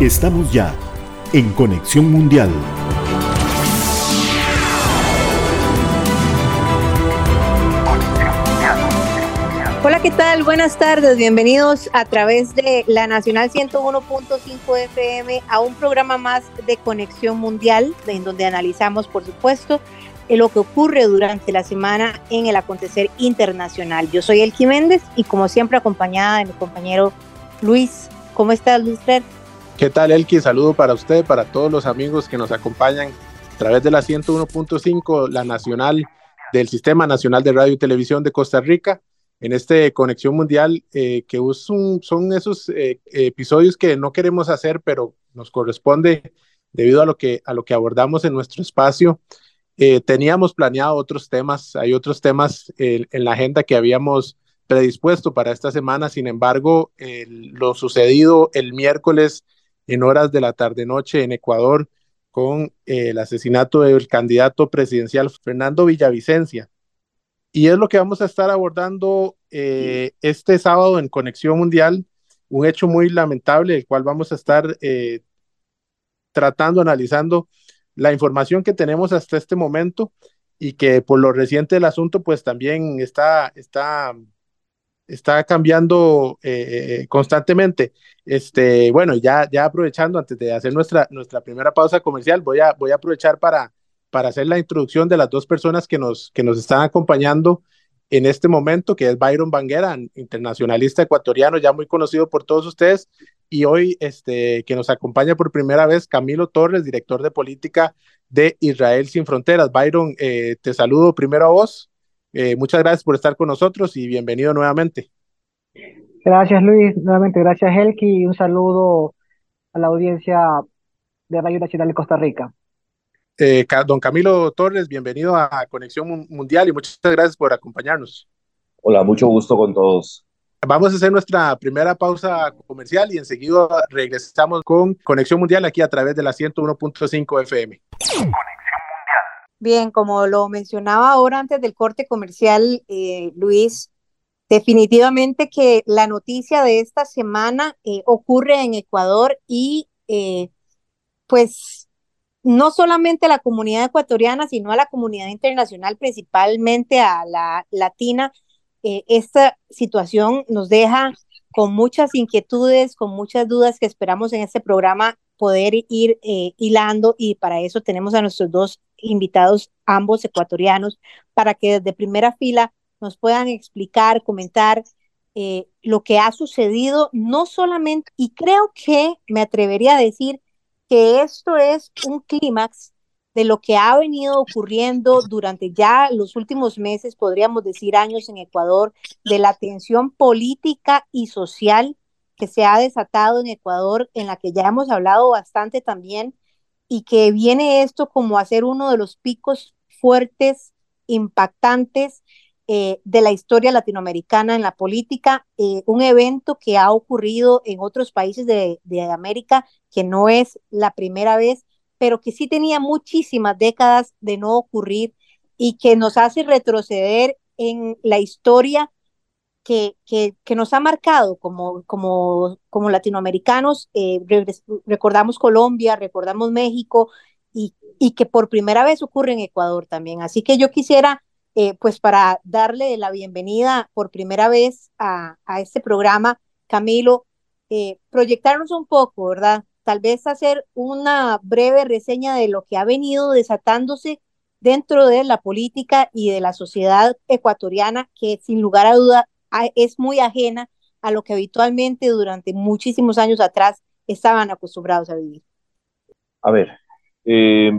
Estamos ya en Conexión Mundial. Hola, ¿qué tal? Buenas tardes, bienvenidos a través de la Nacional 101.5 FM a un programa más de Conexión Mundial, en donde analizamos, por supuesto, lo que ocurre durante la semana en el acontecer internacional. Yo soy Elki Méndez y como siempre acompañada de mi compañero Luis. ¿Cómo estás, Luis ¿Qué tal, Elki? Saludo para usted, para todos los amigos que nos acompañan a través de la 101.5, la nacional del Sistema Nacional de Radio y Televisión de Costa Rica, en este Conexión Mundial, eh, que son esos eh, episodios que no queremos hacer, pero nos corresponde debido a lo que, a lo que abordamos en nuestro espacio. Eh, teníamos planeado otros temas, hay otros temas en la agenda que habíamos predispuesto para esta semana, sin embargo, lo sucedido el miércoles en horas de la tarde-noche en Ecuador con eh, el asesinato del candidato presidencial Fernando Villavicencia. Y es lo que vamos a estar abordando eh, este sábado en Conexión Mundial, un hecho muy lamentable, el cual vamos a estar eh, tratando, analizando la información que tenemos hasta este momento y que por lo reciente del asunto, pues también está, está está cambiando eh, eh, constantemente. Este, bueno, ya, ya aprovechando, antes de hacer nuestra, nuestra primera pausa comercial, voy a, voy a aprovechar para, para hacer la introducción de las dos personas que nos, que nos están acompañando en este momento, que es Byron Banguera, internacionalista ecuatoriano, ya muy conocido por todos ustedes, y hoy este, que nos acompaña por primera vez Camilo Torres, director de política de Israel Sin Fronteras. Byron, eh, te saludo primero a vos. Eh, muchas gracias por estar con nosotros y bienvenido nuevamente. Gracias Luis, nuevamente gracias Elki y un saludo a la audiencia de Radio Nacional de Costa Rica. Eh, don Camilo Torres, bienvenido a Conexión Mundial y muchas gracias por acompañarnos. Hola, mucho gusto con todos. Vamos a hacer nuestra primera pausa comercial y enseguida regresamos con Conexión Mundial aquí a través de la 101.5 FM. Bien, como lo mencionaba ahora antes del corte comercial, eh, Luis, definitivamente que la noticia de esta semana eh, ocurre en Ecuador y eh, pues no solamente a la comunidad ecuatoriana, sino a la comunidad internacional, principalmente a la latina, esta situación nos deja con muchas inquietudes, con muchas dudas que esperamos en este programa poder ir hilando y para eso tenemos a nuestros dos invitados, ambos ecuatorianos, para que desde primera fila nos puedan explicar, comentar eh, lo que ha sucedido, no solamente, y creo que me atrevería a decir que esto es un clímax de lo que ha venido ocurriendo durante ya los últimos meses, podríamos decir años en Ecuador, de la tensión política y social que se ha desatado en Ecuador, en la que ya hemos hablado bastante también, y que viene esto como a ser uno de los picos fuertes, impactantes eh, de la historia latinoamericana en la política, eh, un evento que ha ocurrido en otros países de, de América, que no es la primera vez, pero que sí tenía muchísimas décadas de no ocurrir y que nos hace retroceder en la historia que, nos ha marcado como, como, como latinoamericanos. Eh, recordamos Colombia, recordamos México y, y, que por primera vez ocurre en Ecuador también. Así que yo quisiera, eh, pues para darle la bienvenida por primera vez a, a este programa, Camilo, eh, proyectarnos un poco, ¿verdad? Tal vez hacer una breve reseña de lo que ha venido desatándose dentro de la política y de la sociedad ecuatoriana, que sin lugar a duda es muy ajena a lo que habitualmente durante muchísimos años atrás estaban acostumbrados a vivir. A ver, eh,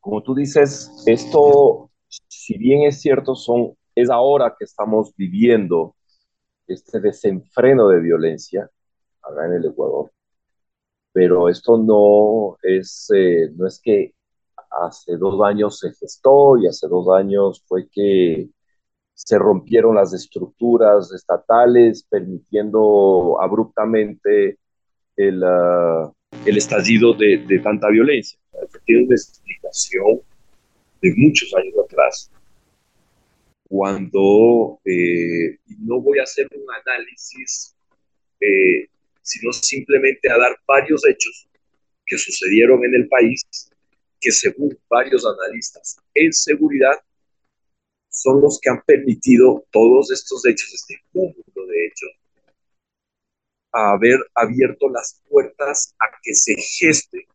como tú dices, esto, si bien es cierto, son, es ahora que estamos viviendo este desenfreno de violencia acá en el Ecuador, pero esto no es, eh, no es que hace dos años se gestó y hace dos años fue que se rompieron las estructuras estatales, permitiendo abruptamente el, uh, el estallido de, de, tanta violencia. Tiene una explicación de muchos años atrás, cuando, eh, no voy a hacer un análisis eh, sino simplemente a dar varios hechos que sucedieron en el país que según varios analistas en seguridad son los que han permitido todos estos hechos, este cúmulo de hechos, haber abierto las puertas a que se geste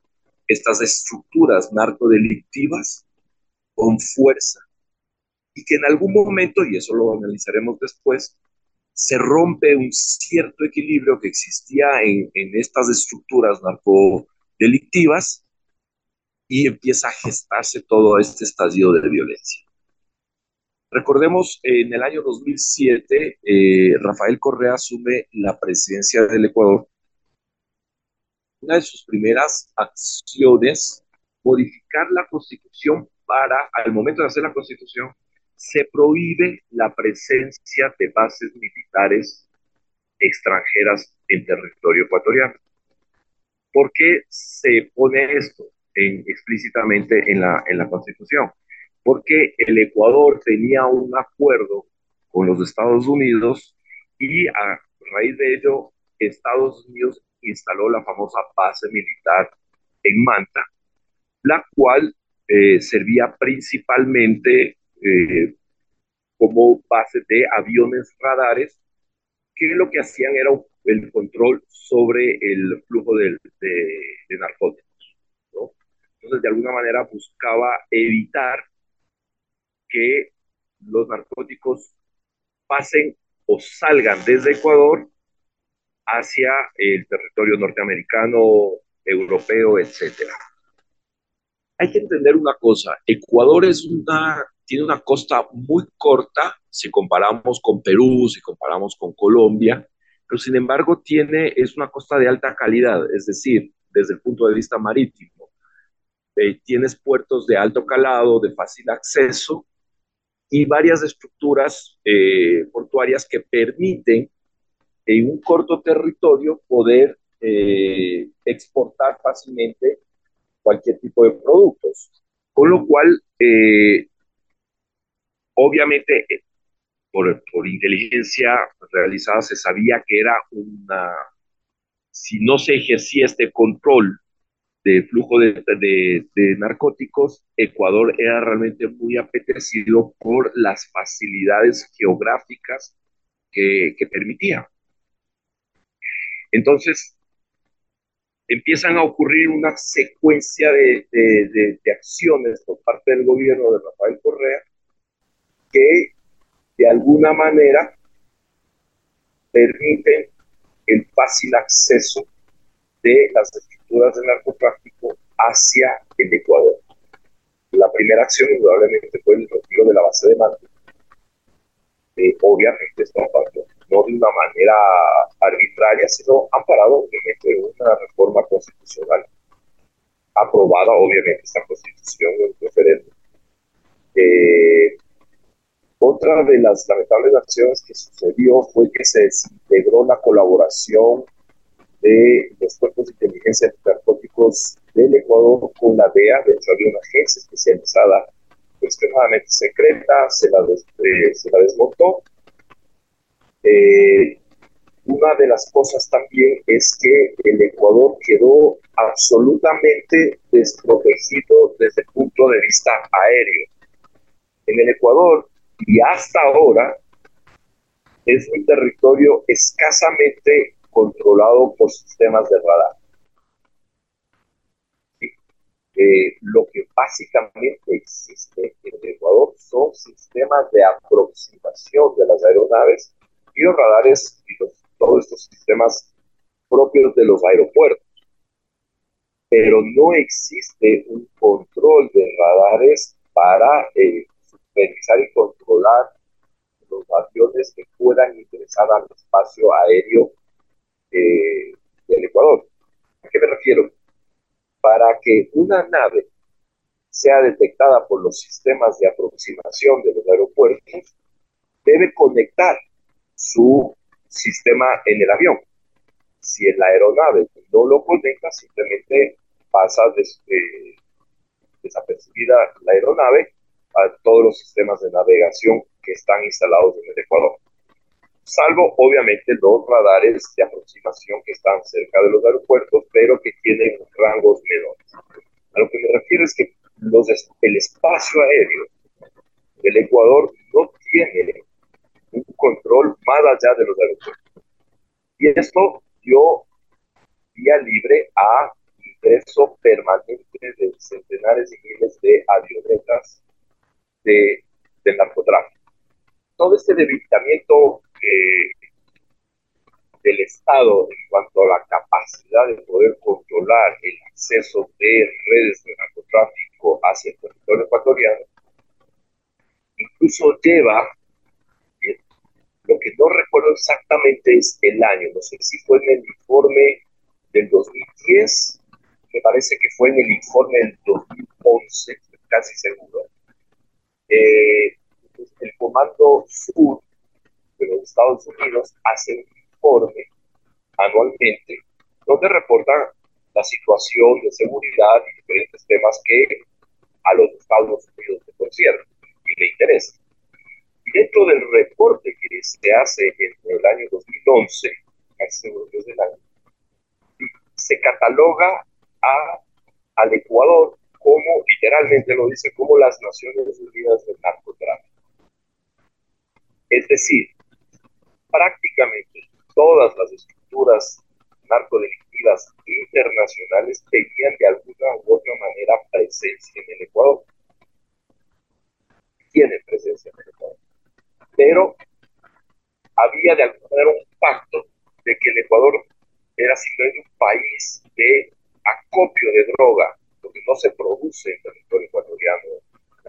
estas estructuras narcodelictivas con fuerza y que en algún momento, y eso lo analizaremos después, se rompe un cierto equilibrio que existía en, en estas estructuras narcodelictivas y empieza a gestarse todo este estadio de violencia. Recordemos, en el año 2007, eh, Rafael Correa asume la presidencia del Ecuador. Una de sus primeras acciones, modificar la constitución para, al momento de hacer la constitución, se prohíbe la presencia de bases militares extranjeras en territorio ecuatoriano. ¿Por qué se pone esto explícitamente en la, en la Constitución? Porque el Ecuador tenía un acuerdo con los Estados Unidos y a raíz de ello Estados Unidos instaló la famosa base militar en Manta, la cual eh, servía principalmente eh, como base de aviones radares que lo que hacían era el control sobre el flujo de, de narcóticos. ¿no? Entonces, de alguna manera buscaba evitar que los narcóticos pasen o salgan desde Ecuador hacia el territorio norteamericano, europeo, etcétera. Hay que entender una cosa, Ecuador es una, tiene una costa muy corta si comparamos con Perú, si comparamos con Colombia, pero sin embargo tiene, es una costa de alta calidad, es decir, desde el punto de vista marítimo. Eh, tienes puertos de alto calado, de fácil acceso, y varias estructuras eh, portuarias que permiten en un corto territorio poder eh, exportar fácilmente cualquier tipo de productos. Con lo cual, eh, obviamente, por, por, inteligencia realizada se sabía que era una, si no se ejercía este control de flujo de, de, narcóticos, Ecuador era realmente muy apetecido por las facilidades geográficas que, que permitía. Entonces, empiezan a ocurrir una secuencia de, de, acciones por parte del gobierno de Rafael Correa que de alguna manera permiten el fácil acceso de las de narcotráfico hacia el Ecuador. La primera acción indudablemente fue el retiro de la base de mando. Eh, obviamente esto no de una manera arbitraria, sino amparado obviamente en una reforma constitucional aprobada obviamente esta constitución en referéndum. Eh, otra de las lamentables acciones que sucedió fue que se desintegró la colaboración de los cuerpos de inteligencia del Ecuador con la DEA. De hecho, había una agencia especializada extremadamente secreta, se la, eh, se la desmontó. Eh, una de las cosas también es que el Ecuador quedó absolutamente desprotegido desde el punto de vista aéreo. En el Ecuador, y hasta ahora, es un territorio escasamente controlado por sistemas de radar. Eh, lo que básicamente existe en Ecuador son sistemas de aproximación de las aeronaves y los radares y todos estos sistemas propios de los aeropuertos. Pero no existe un control de radares para eh, supervisar y controlar los aviones que puedan ingresar al espacio aéreo del Ecuador. ¿A qué me refiero? Para que una nave sea detectada por los sistemas de aproximación de los aeropuertos, debe conectar su sistema en el avión. Si la aeronave no lo conecta, simplemente pasa eh, desapercibida la aeronave a todos los sistemas de navegación que están instalados en el Ecuador. Salvo obviamente los radares de aproximación que están cerca de los aeropuertos, pero que tienen rangos menores. A lo que me refiero es que los, el espacio aéreo del Ecuador no tiene un control más allá de los aeropuertos. Y esto dio vía libre a ingreso permanente de centenares y miles de avionetas de, del narcotráfico. Todo este debilitamiento del Estado en cuanto a la capacidad de poder controlar el acceso de redes de narcotráfico hacia el territorio ecuatoriano, incluso lleva, eh, lo que no recuerdo exactamente es el año, no sé si fue en el informe del 2010, me parece que fue en el informe del 2011, casi seguro, eh, el Comando Sur de los Estados Unidos hace un informe anualmente donde reportan la situación de seguridad y diferentes temas que a los Estados Unidos le conciernen y le interesan. Y dentro del reporte que se hace en el año 2011, casi seguro que es del año, se cataloga a, al Ecuador como, literalmente lo dice, como las Naciones Unidas del Narcotráfico. Es decir, prácticamente todas las estructuras narcodelictivas internacionales tenían de alguna u otra manera presencia en el Ecuador. Tienen presencia en el Ecuador. Pero había de alguna manera un pacto de que el Ecuador era simplemente un país de acopio de droga, donde no se produce en territorio ecuatoriano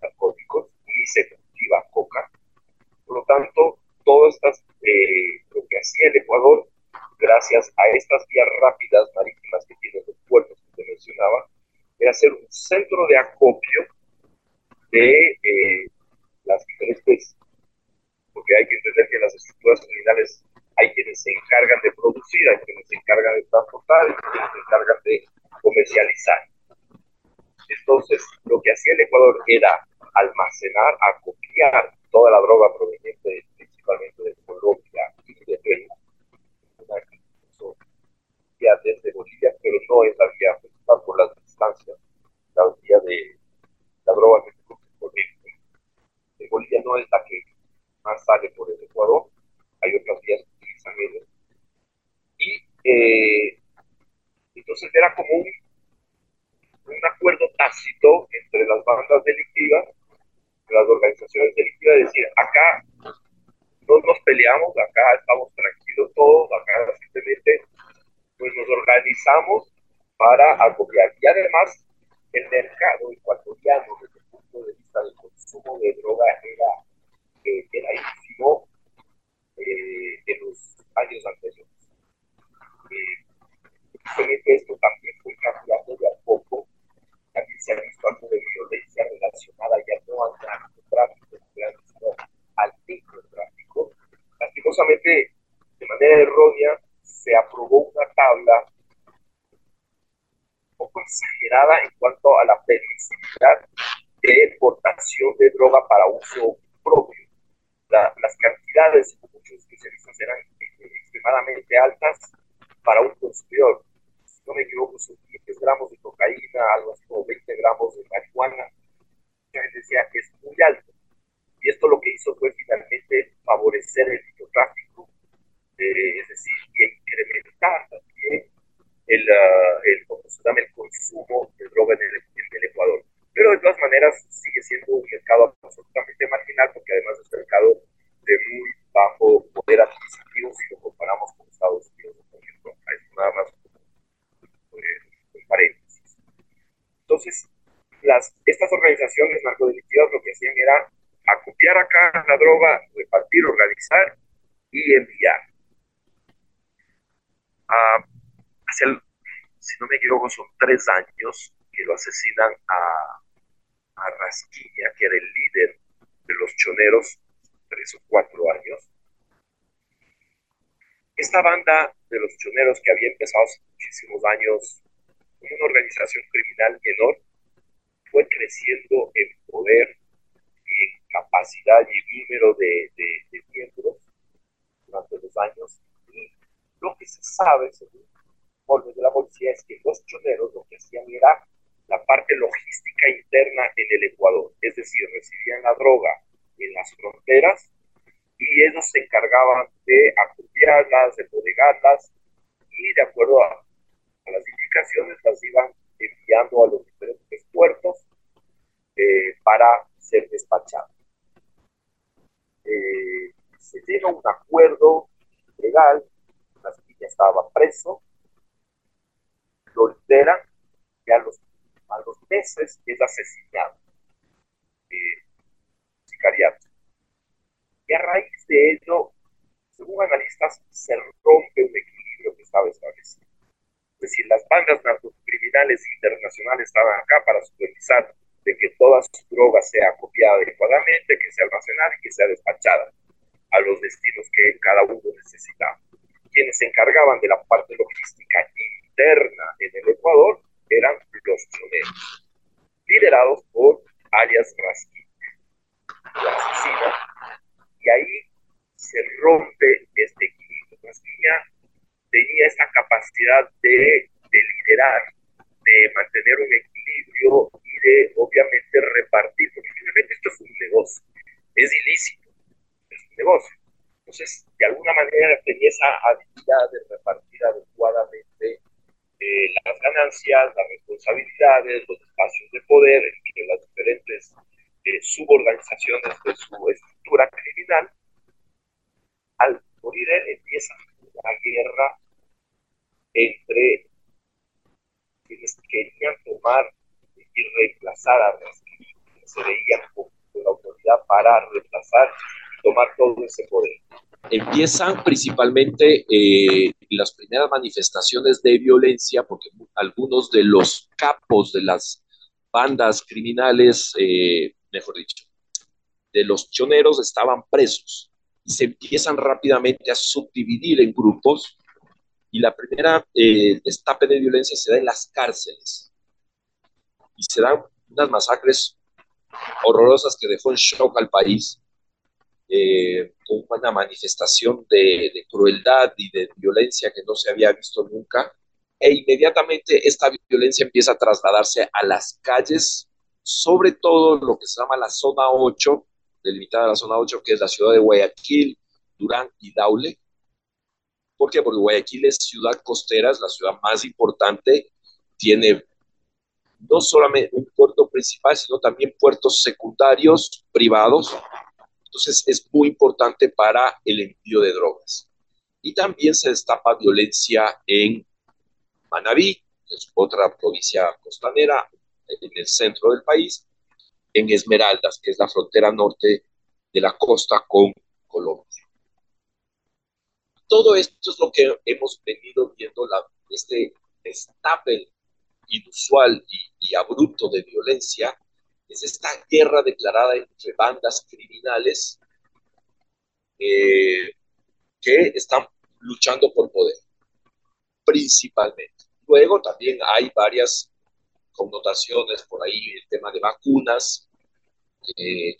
narcóticos, ni se cultiva coca. Por lo tanto, todas estas, eh, lo que hacía el Ecuador, gracias a estas vías rápidas marítimas que tienen los puertos que se mencionaba, era ser un centro de acopio de eh, las diferentes, porque hay que entender que las estructuras criminales hay quienes se encargan de producir, hay quienes se encargan de transportar, hay quienes se encargan de comercializar. Entonces, lo que hacía el Ecuador era almacenar, acopiar toda la droga proveniente principalmente de Colombia y de Perú, una vía desde Bolivia, pero no es la vía principal por las distancias, la vía de la droga que se por De Bolivia no es la que más sale por el Ecuador, hay otras vías que utilizan ellos. Y eh, entonces era como un, un acuerdo tácito entre las bandas delictivas las organizaciones delictivas, decir, acá no nos peleamos, acá estamos tranquilos todos, acá simplemente pues nos organizamos para acopiar. Y además, el mercado ecuatoriano desde el punto de vista del consumo de droga era, eh, era ínfimo eh, en los años anteriores. Eh, esto también fue cambiando de a poco también se ha visto algo de violencia relacionada ya no al narcotráfico, sino al microtráfico. Lastimosamente, de manera errónea, se aprobó una tabla un poco exagerada en cuanto a la permisibilidad de de droga para uso propio. las cantidades, muchos especialistas, eran extremadamente altas para un consumidor no me equivoco, son 10 gramos de cocaína, algo así como 20 gramos de marihuana. Mucha gente decía que es muy alto. Y esto lo que hizo fue finalmente favorecer el microtráfico, eh, es decir, incrementar también el, uh, el, el, consumo de droga en el, en el Ecuador. Pero de todas maneras sigue siendo un mercado absolutamente marginal porque además es un mercado de muy bajo poder adquisitivo si lo comparamos con Estados Unidos, por ejemplo. Es nada más paréntesis. Entonces, las, estas organizaciones narcodelictivas lo que hacían era acopiar acá la droga, repartir, organizar y enviar. Ah, si no me equivoco, son tres años que lo asesinan a, a Rasquiña, que era el líder de los choneros, tres o cuatro años. Esta banda de los choneros que había empezado hace muchísimos años una organización criminal menor fue creciendo en poder en capacidad y número de, miembros durante los años y lo que se sabe, según informes de la policía, es que los choneros lo que hacían era la parte logística interna en el Ecuador, es decir, recibían la droga en las fronteras y ellos se encargaban de acopiarlas, de bodegarlas y de acuerdo a, las indicaciones las iban enviando a los diferentes puertos eh, para ser despachadas. Eh, se llega a un acuerdo legal, ya estaba preso, lo liberan y a los, meses es asesinado. Eh, sicariato. Y a raíz de ello, según analistas, se rompe un equilibrio que estaba establecido. Es decir, las bandas narcocriminales internacionales estaban acá para supervisar de que toda su droga sea copiada adecuadamente, que sea almacenada y que sea despachada a los destinos que cada uno necesitaba. Quienes se encargaban de la parte logística interna en el Ecuador eran los choneros, liderados por alias Raskin, la asesina, y ahí se rompe este equilibrio. Raskin tenía esta capacidad de, de liderar, de mantener un equilibrio de obviamente repartir, porque finalmente esto es un negocio, es ilícito, es un negocio. Entonces, de alguna manera tenía esa habilidad de repartir adecuadamente eh, las ganancias, las responsabilidades, los espacios de poder entre las diferentes eh, suborganizaciones de su estructura criminal. Al morir él empieza la guerra entre quienes querían tomar y reemplazar a Raskin. Se veía como la autoridad para reemplazar y tomar todo ese poder. Empiezan principalmente eh, las primeras manifestaciones de violencia, porque algunos de los capos de las bandas criminales, eh, mejor dicho, de los choneros estaban presos. Y se empiezan rápidamente a subdividir en grupos y la primera eh, destape de violencia se da en las cárceles. Y se dan unas masacres horrorosas que dejó en shock al país, eh, una manifestación de, crueldad y de violencia que no se había visto nunca. E inmediatamente esta violencia empieza a trasladarse a las calles, sobre todo lo que se llama la zona 8, delimitada a la zona 8, que es la ciudad de Guayaquil, Durán y Daule. ¿Por qué? Porque Guayaquil es ciudad costera, es la ciudad más importante, tiene no solamente un puerto principal, sino también puertos secundarios privados. Entonces es muy importante para el envío de drogas. Y también se destapa violencia en Manabí, que es otra provincia costanera en el centro del país, en Esmeraldas, que es la frontera norte de la costa con Colombia. Todo esto es lo que hemos venido viendo, este destape inusual y, abrupto de violencia es esta guerra declarada entre bandas criminales eh, que están luchando por poder, principalmente. Luego también hay varias connotaciones por ahí, el tema de vacunas, eh,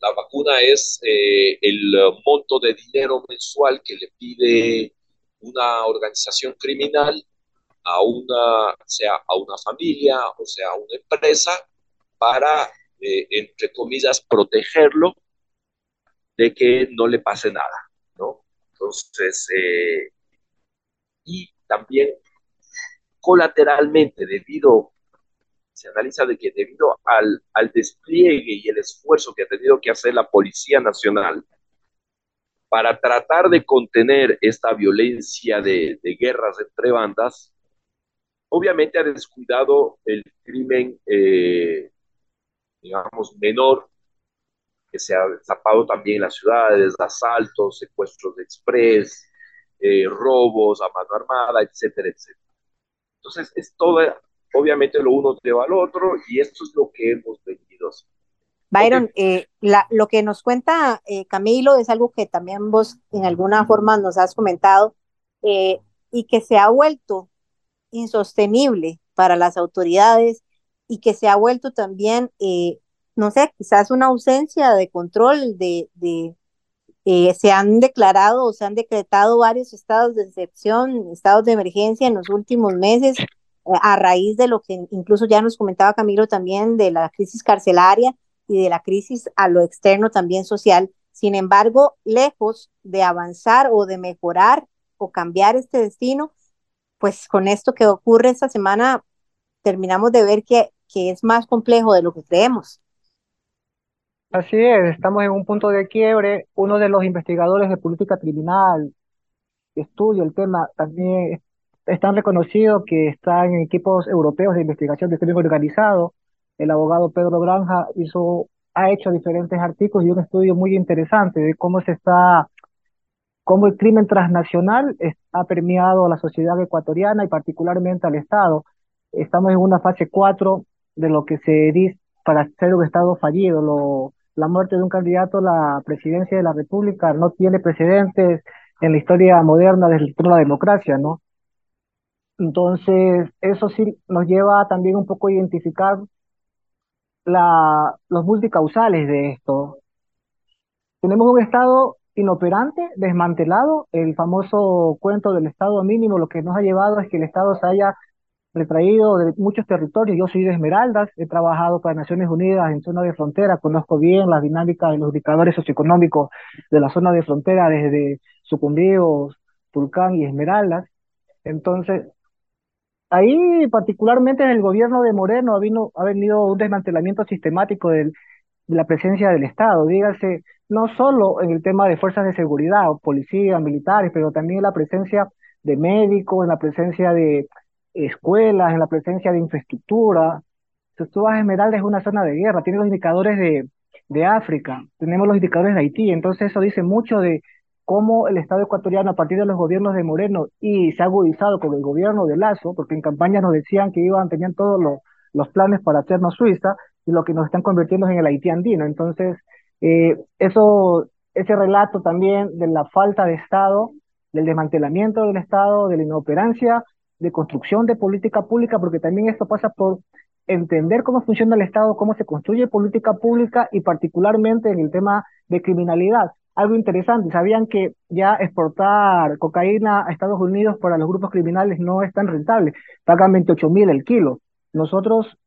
la vacuna es eh, el monto de dinero mensual que le pide una organización criminal a una, sea a una familia o sea a una empresa para, eh, entre comillas, protegerlo de que no le pase nada, ¿no? Entonces, eh, y también colateralmente, debido, se analiza de que debido al, al despliegue y el esfuerzo que ha tenido que hacer la Policía Nacional para tratar de contener esta violencia de, guerras entre bandas, Obviamente ha descuidado el crimen, eh, digamos, menor, que se ha destapado también en las ciudades, asaltos, secuestros de express, eh, robos a mano armada, etcétera, etcétera. Entonces, es todo, obviamente lo uno lleva al otro y esto es lo que hemos venido Byron, eh, lo que nos cuenta Camilo es algo que también vos en alguna forma nos has comentado y que se ha vuelto insostenible para las autoridades y que se ha vuelto también, eh, no sé, quizás una ausencia de control de, Eh, se han declarado o se han decretado varios estados de excepción, estados de emergencia en los últimos meses, eh, a raíz de lo que incluso ya nos comentaba Camilo también, de la crisis carcelaria y de la crisis a lo externo también social. Sin embargo, lejos de avanzar o de mejorar o cambiar este destino, pues con esto que ocurre esta semana, terminamos de ver que, que es más complejo de lo que creemos. Así es, estamos en un punto de quiebre. Uno de los investigadores de política criminal que estudia el tema también es tan reconocido que está en equipos europeos de investigación de crimen organizado. El abogado Pedro Granja hizo, ha hecho diferentes artículos y un estudio muy interesante de cómo se está, cómo el crimen transnacional ha permeado a la sociedad ecuatoriana y particularmente al Estado. Estamos en una fase 4 de lo que se dice para ser un Estado fallido. Lo, la muerte de un candidato a la presidencia de la República no tiene precedentes en la historia moderna de la democracia, ¿no? Entonces, eso sí nos lleva también un poco a identificar la, los multicausales de esto. Tenemos un Estado inoperante, desmantelado, el famoso cuento del Estado mínimo, lo que nos ha llevado es que el Estado se haya retraído de muchos territorios. Yo soy de Esmeraldas, he trabajado para Naciones Unidas en zona de frontera, conozco bien la dinámica de los indicadores socioeconómicos de la zona de frontera desde Sucumbíos, Tulcán y Esmeraldas. Entonces, ahí particularmente en el gobierno de Moreno ha, vino, ha venido un desmantelamiento sistemático del, de la presencia del Estado, dígase, no solo en el tema de fuerzas de seguridad, o policías, militares, pero también en la presencia de médicos, en la presencia de escuelas, en la presencia de infraestructura. A Esmeralda es una zona de guerra, tiene los indicadores de, de África, tenemos los indicadores de Haití, entonces eso dice mucho de cómo el Estado ecuatoriano a partir de los gobiernos de Moreno y se ha agudizado con el gobierno de Lazo, porque en campaña nos decían que iban, tenían todos los, los planes para hacernos Suiza y lo que nos están convirtiendo en el Haití andino. Entonces, eh, eso, ese relato también de la falta de Estado, del desmantelamiento del Estado, de la inoperancia de construcción de política pública, porque también esto pasa por entender cómo funciona el Estado, cómo se construye política pública y particularmente en el tema de criminalidad. Algo interesante, ¿sabían que ya exportar cocaína a Estados Unidos para los grupos criminales no es tan rentable? Pagan 28 mil el kilo. Nosotros,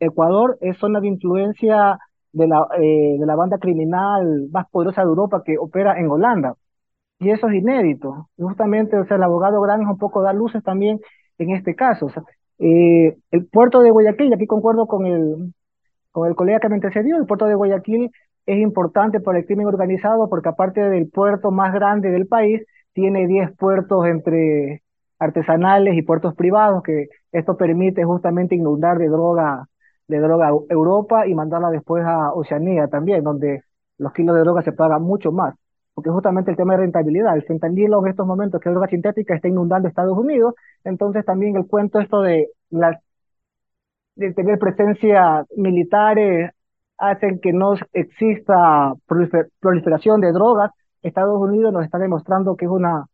Ecuador, es zona de influencia de la, eh, de la banda criminal más poderosa de Europa que opera en Holanda. Y eso es inédito. Justamente, o sea, el abogado Granja un poco da luces también en este caso. Eh, el puerto de Guayaquil, aquí concuerdo con el, con el colega que me antecedió, el puerto de Guayaquil es importante para el crimen organizado porque aparte del puerto más grande del país, tiene 10 puertos entre artesanales y puertos privados, que esto permite justamente inundar de droga, de droga Europa y mandarla después a Oceanía también, donde los kilos de droga se pagan mucho más porque justamente el tema de rentabilidad, el fentanilo en estos momentos, que es droga sintética, está inundando Estados Unidos, entonces también el cuento esto de, la, de tener presencia militares hacen que no exista proliferación de drogas. Estados Unidos nos está demostrando que es una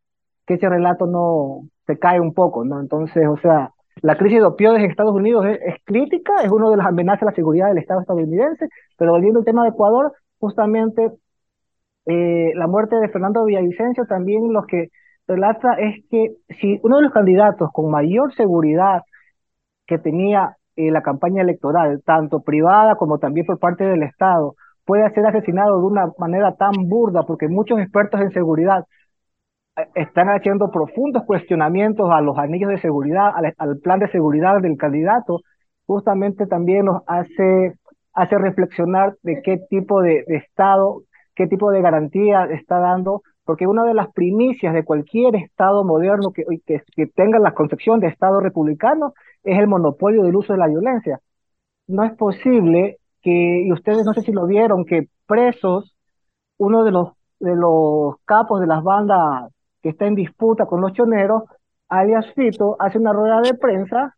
que ese relato no se cae un poco, ¿no? Entonces, o sea, la crisis de opioides en Estados Unidos es, es crítica, es una de las amenazas a la seguridad del Estado estadounidense, pero volviendo al tema de Ecuador, justamente eh, la muerte de Fernando Villavicencio también lo que relata es que si uno de los candidatos con mayor seguridad que tenía eh, la campaña electoral, tanto privada como también por parte del Estado, puede ser asesinado de una manera tan burda, porque muchos expertos en seguridad eh, están haciendo profundos cuestionamientos a los anillos de seguridad, al, plan de seguridad del candidato, justamente también nos hace, hace reflexionar de qué tipo de, de Estado qué tipo de garantía está dando, porque una de las primicias de cualquier Estado moderno que, que, que tenga la concepción de Estado republicano es el monopolio del uso de la violencia. No es posible que, y ustedes no sé si lo vieron, que presos, uno de los, de los capos de las bandas que está en disputa con los choneros, alias Fito, hace una rueda de prensa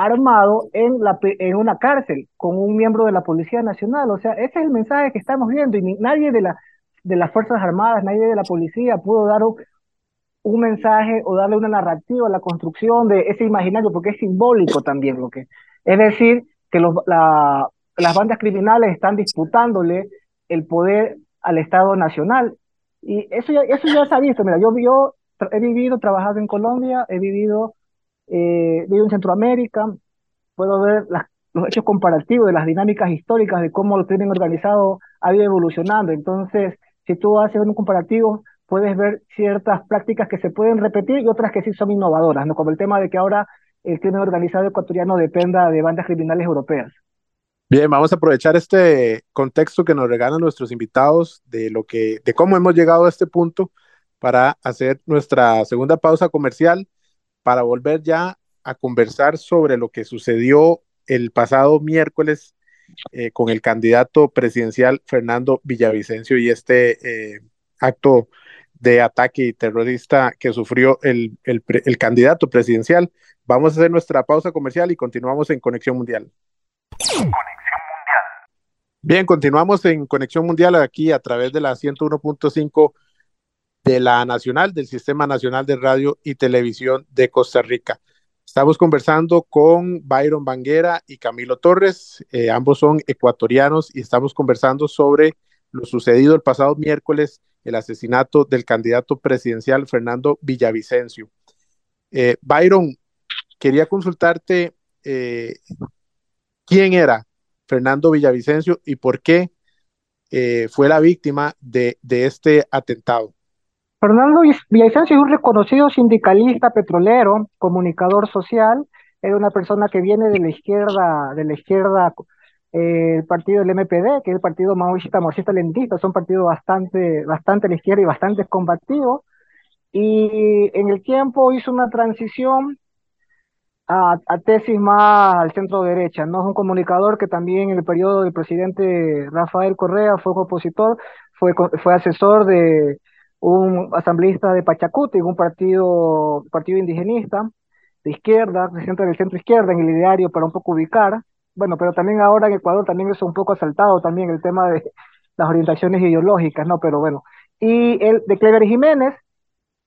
armado en, la, en una cárcel con un miembro de la Policía Nacional. O sea, ese es el mensaje que estamos viendo y nadie de, la, de las Fuerzas Armadas, nadie de la policía pudo dar un, un, mensaje o darle una narrativa a la construcción de ese imaginario, porque es simbólico también lo que... Es decir, que los, la, las bandas criminales están disputándole el poder al Estado Nacional Y eso ya, eso ya se ha visto, mira, yo, yo he vivido, trabajado en Colombia, he vivido, eh, vivido en Centroamérica, puedo ver los hechos comparativos de las dinámicas históricas de cómo el crimen organizado ha ido evolucionando. Entonces, si tú haces un comparativo, puedes ver ciertas prácticas que se pueden repetir y otras que sí son innovadoras, ¿no? Como el tema de que ahora el crimen organizado ecuatoriano dependa de bandas criminales europeas. Bien, vamos a aprovechar este contexto que nos regalan nuestros invitados de lo que, de cómo hemos llegado a este punto para hacer nuestra segunda pausa comercial, para volver ya a conversar sobre lo que sucedió el pasado miércoles eh, con el candidato presidencial Fernando Villavicencio y este eh, acto de ataque terrorista que sufrió el, el, candidato presidencial. Vamos a hacer nuestra pausa comercial y continuamos en Conexión Mundial. Bien, continuamos en Conexión Mundial aquí a través de la 101.5 de la Nacional, del Sistema Nacional de Radio y Televisión de Costa Rica. Estamos conversando con Byron Banguera y Camilo Torres, eh, ambos son ecuatorianos y estamos conversando sobre lo sucedido el pasado miércoles, el asesinato del candidato presidencial Fernando Villavicencio. Eh, Byron, quería consultarte eh, quién era Fernando Villavicencio y por qué fue la víctima de este atentado. Fernando Villavicencio es un reconocido sindicalista petrolero, comunicador social, era una persona que viene de la izquierda, de la izquierda, eh, el partido del MPD, que es el partido maoísta, marxista lentista, son partidos bastante, bastante a la izquierda y bastante combativos. Y en el tiempo hizo una transición a, tesis más al centro derecha, ¿no? Es un comunicador que también en el periodo del presidente Rafael Correa fue opositor, fue, fue asesor de un asambleísta de Pachacuti, un partido, partido indigenista de izquierda, centro del centro izquierda en el ideario para un poco ubicar. Bueno, pero también ahora en Ecuador también es un poco asaltado también el tema de las orientaciones ideológicas, ¿no? Pero bueno. Y el de Clever Jiménez,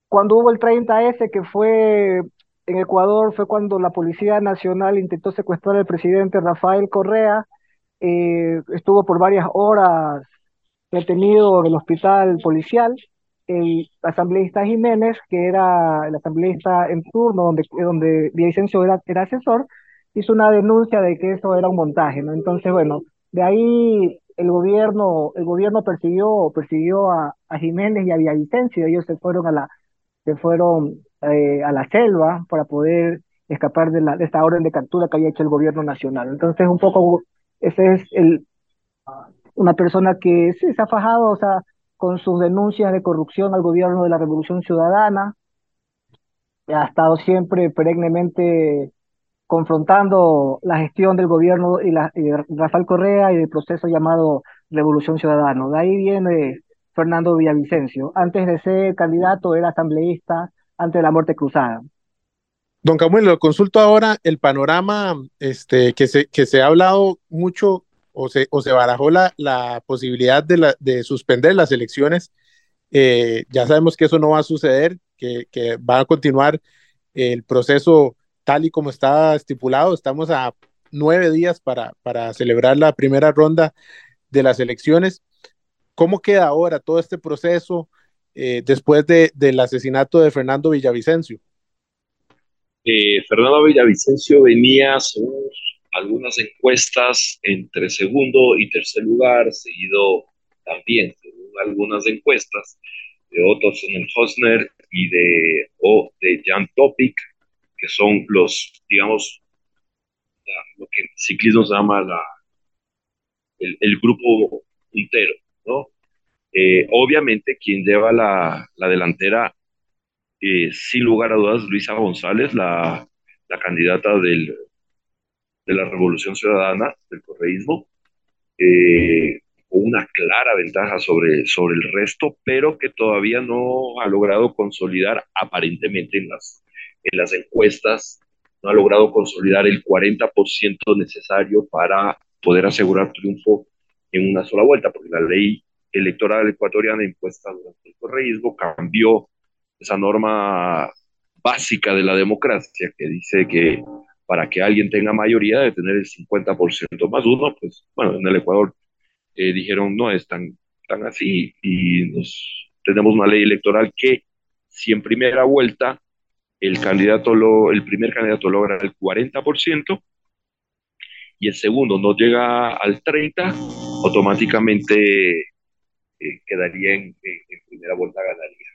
cuando hubo el 30S, que fue en Ecuador fue cuando la Policía Nacional intentó secuestrar al presidente Rafael Correa, eh, estuvo por varias horas detenido en el hospital policial. El asambleísta Jiménez, que era el asambleísta en turno, donde, donde Vicencio era, era asesor, hizo una denuncia de que eso era un montaje, ¿no? Entonces, bueno, de ahí el gobierno, el gobierno persiguió, persiguió a, a Jiménez y a Villavicencio, ellos se fueron a la, se fueron eh, a la selva para poder escapar de, la, de esta orden de captura que había hecho el gobierno nacional. Entonces, un poco, ese es el, una persona que sí se ha fajado, o sea, con sus denuncias de corrupción al gobierno de la Revolución Ciudadana, ha estado siempre perennemente confrontando la gestión del gobierno y, la, y Rafael Correa y el proceso llamado Revolución Ciudadana. De ahí viene Fernando Villavicencio. Antes de ser candidato era asambleísta, antes de la muerte cruzada. Don Camuelo, consulto ahora el panorama este, que, se, que se ha hablado mucho o se, barajó la, posibilidad de, suspender las elecciones. Eh, ya sabemos que eso no va a suceder, que, va a continuar el proceso tal y como está estipulado. Estamos a nueve días para, para celebrar la primera ronda de las elecciones. ¿Cómo queda ahora todo este proceso? Eh, después de, del asesinato de Fernando Villavicencio? Eh, Fernando Villavicencio venía, según algunas encuestas, entre segundo y tercer lugar, seguido también, según algunas encuestas, de Otto Sonnenhosner y de, o de Jan Topic, que son los, digamos, lo que en ciclismo se llama la, el, grupo puntero, ¿no? Eh, obviamente quien lleva la, la delantera, eh, sin lugar a dudas, Luisa González, la, la candidata del, de la Revolución Ciudadana, del correísmo, eh, una clara ventaja sobre, sobre el resto, pero que todavía no ha logrado consolidar aparentemente en las, en las encuestas, no ha logrado consolidar el 40% necesario para poder asegurar triunfo en una sola vuelta, porque la ley electoral ecuatoriana impuesta durante el correísmo cambió esa norma básica de la democracia que dice que para que alguien tenga mayoría debe tener el 50% más uno, pues bueno, en el Ecuador eh, dijeron no es tan, tan así y nos tenemos una ley electoral que si en primera vuelta el candidato lo, el primer candidato logra el 40% y el segundo no llega al 30, automáticamente eh, quedaría en, primera vuelta ganaría.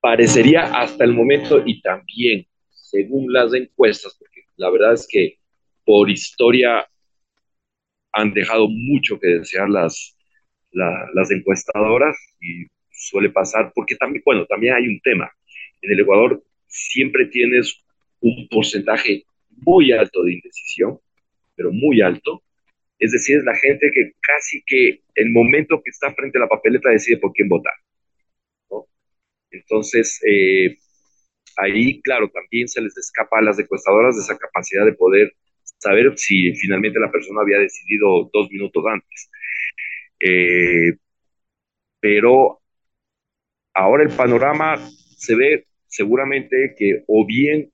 Parecería hasta el momento y también según las encuestas, porque la verdad es que por historia han dejado mucho que desear las, las encuestadoras y suele pasar, porque también, bueno, también hay un tema. En el Ecuador siempre tienes un porcentaje muy alto de indecisión, pero muy alto. Es decir, es la gente que casi que el momento que está frente a la papeleta decide por quién votar. Entonces, eh, ahí, claro, también se les escapa a las encuestadoras de esa capacidad de poder saber si finalmente la persona había decidido dos minutos antes. Eh, pero ahora el panorama se ve seguramente que o bien,